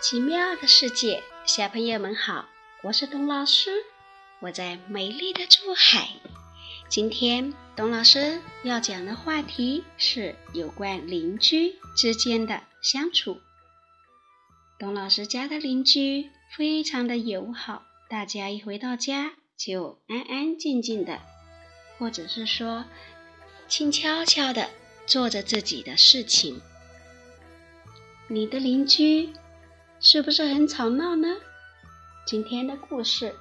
奇妙的世界，小朋友们好，我是董老师，我在美丽的珠海。今天董老师要讲的话题是有关邻居之间的相处。董老师家的邻居非常的友好，大家一回到家就安安静静的，或者是说轻悄悄的做着自己的事情。你的邻居是不是很吵闹呢？今天的故事，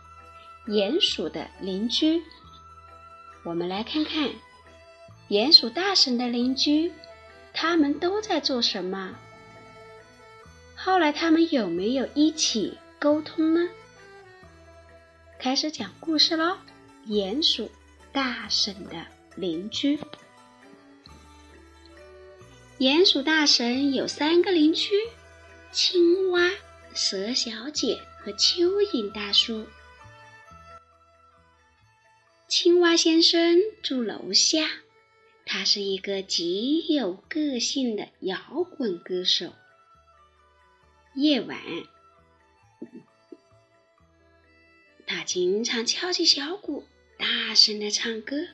鼹鼠的邻居。我们来看看鼹鼠大婶的邻居，他们都在做什么？后来他们有没有一起沟通呢？开始讲故事喽！鼹鼠大婶的邻居。鼹鼠大婶有三个邻居：青蛙、蛇小姐和蚯蚓大叔。青蛙先生住楼下，他是一个极有个性的摇滚歌手。夜晚，他经常敲起小鼓，大声的唱歌。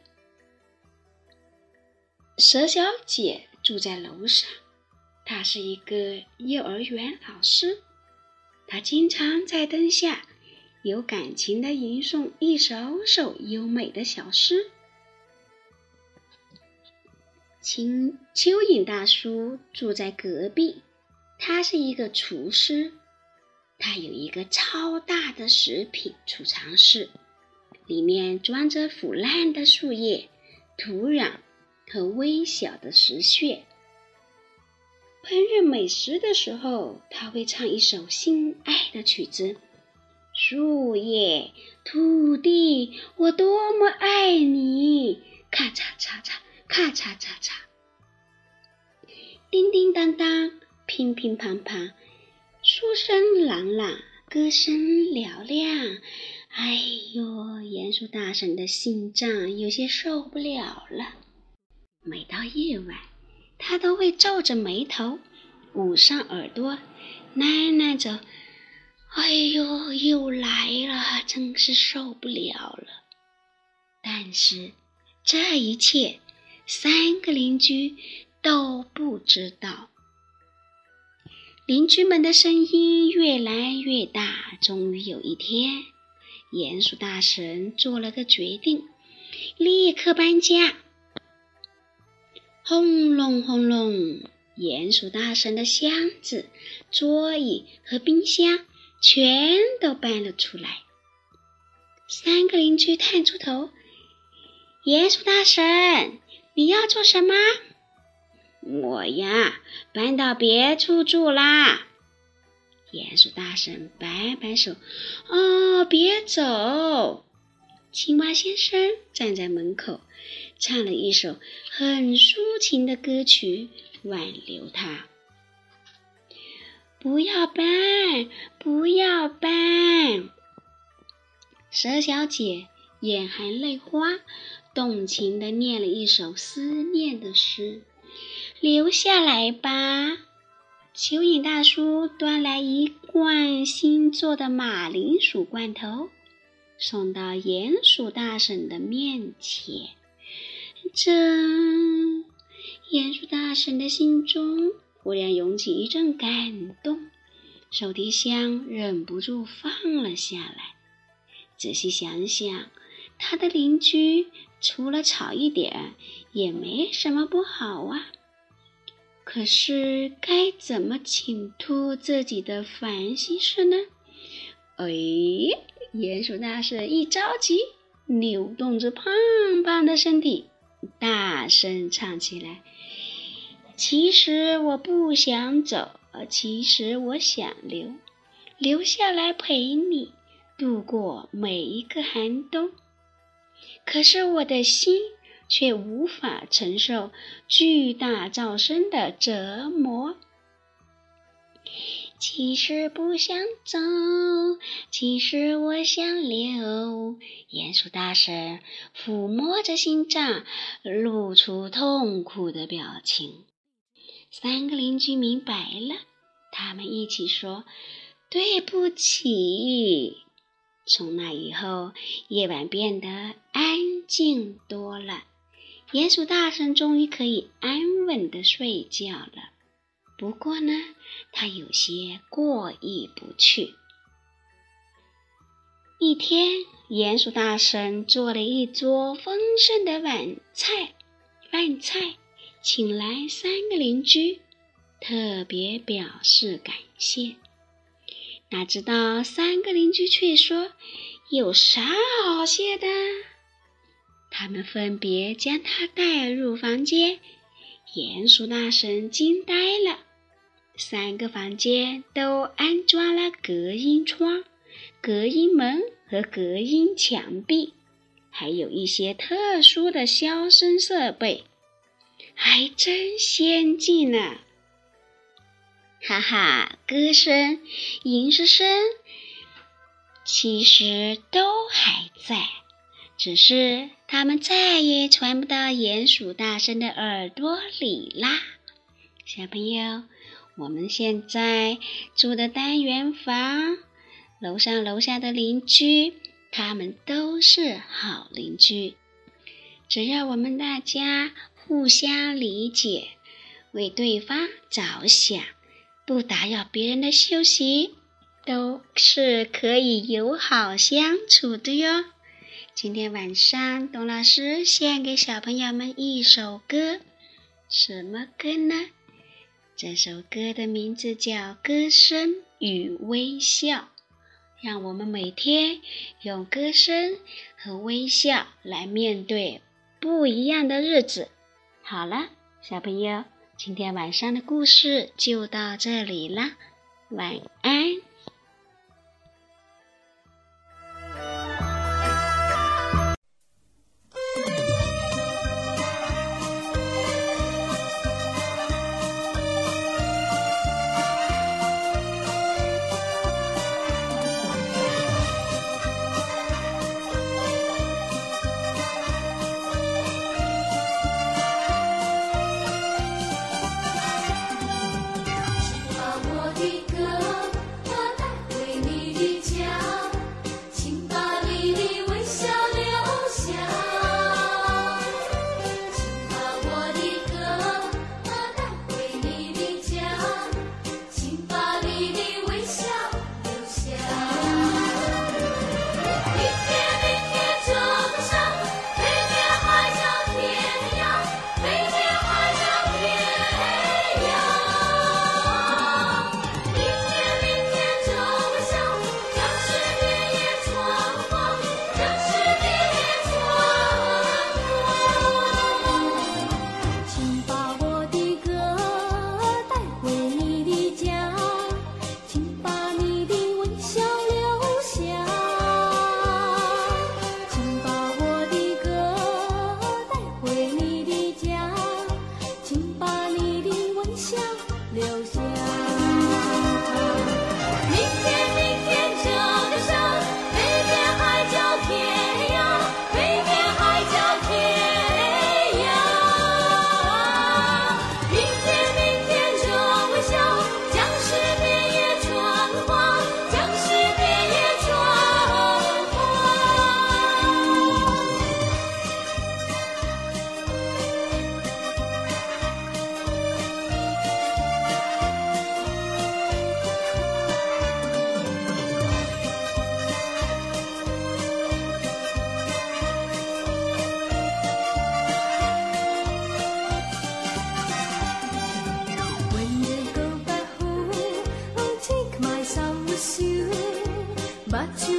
蛇小姐。住在楼上，他是一个幼儿园老师。他经常在灯下有感情的吟诵一首首优美的小诗。青蚯蚓大叔住在隔壁，他是一个厨师。他有一个超大的食品储藏室，里面装着腐烂的树叶、土壤。和微小的石屑。烹饪美食的时候，他会唱一首心爱的曲子：“树叶、土地，我多么爱你！”咔嚓嚓嚓，咔嚓嚓嚓，叮叮当当，乒乒乓乓，书声朗朗，歌声嘹亮。哎呦，鼹鼠大婶的心脏有些受不了了。每到夜晚，他都会皱着眉头，捂上耳朵，喃喃着：“哎呦，又来了，真是受不了了。”但是这一切，三个邻居都不知道。邻居们的声音越来越大，终于有一天，鼹鼠大神做了个决定，立刻搬家。轰隆轰隆！鼹鼠大婶的箱子、桌椅和冰箱全都搬了出来。三个邻居探出头：“鼹鼠大婶，你要做什么？”“我呀，搬到别处住啦。”鼹鼠大婶摆摆手：“哦，别走！”青蛙先生站在门口。唱了一首很抒情的歌曲，挽留他。不要搬，不要搬。蛇小姐眼含泪花，动情地念了一首思念的诗。留下来吧。蚯蚓大叔端来一罐新做的马铃薯罐头，送到鼹鼠大婶的面前。这鼹鼠大婶的心中忽然涌起一阵感动，手提箱忍不住放了下来。仔细想想，他的邻居除了吵一点，也没什么不好啊。可是该怎么倾吐自己的烦心事呢？哎，鼹鼠大婶一着急，扭动着胖胖的身体。大声唱起来。其实我不想走，其实我想留，留下来陪你度过每一个寒冬。可是我的心却无法承受巨大噪声的折磨。其实不想走，其实我想留。鼹鼠大婶抚摸着心脏，露出痛苦的表情。三个邻居明白了，他们一起说：“对不起。”从那以后，夜晚变得安静多了。鼹鼠大婶终于可以安稳的睡觉了。不过呢，他有些过意不去。一天，鼹鼠大婶做了一桌丰盛的晚菜，饭菜，请来三个邻居，特别表示感谢。哪知道三个邻居却说：“有啥好谢的？”他们分别将他带入房间，鼹鼠大神惊呆了。三个房间都安装了隔音窗、隔音门和隔音墙壁，还有一些特殊的消声设备，还真先进呢。哈哈，歌声、吟诗声，其实都还在，只是它们再也传不到鼹鼠大圣的耳朵里啦。小朋友，我们现在住的单元房，楼上楼下的邻居，他们都是好邻居。只要我们大家互相理解，为对方着想。不打扰别人的休息，都是可以友好相处的哟。今天晚上，董老师献给小朋友们一首歌，什么歌呢？这首歌的名字叫《歌声与微笑》，让我们每天用歌声和微笑来面对不一样的日子。好了，小朋友。今天晚上的故事就到这里啦，晚安。but you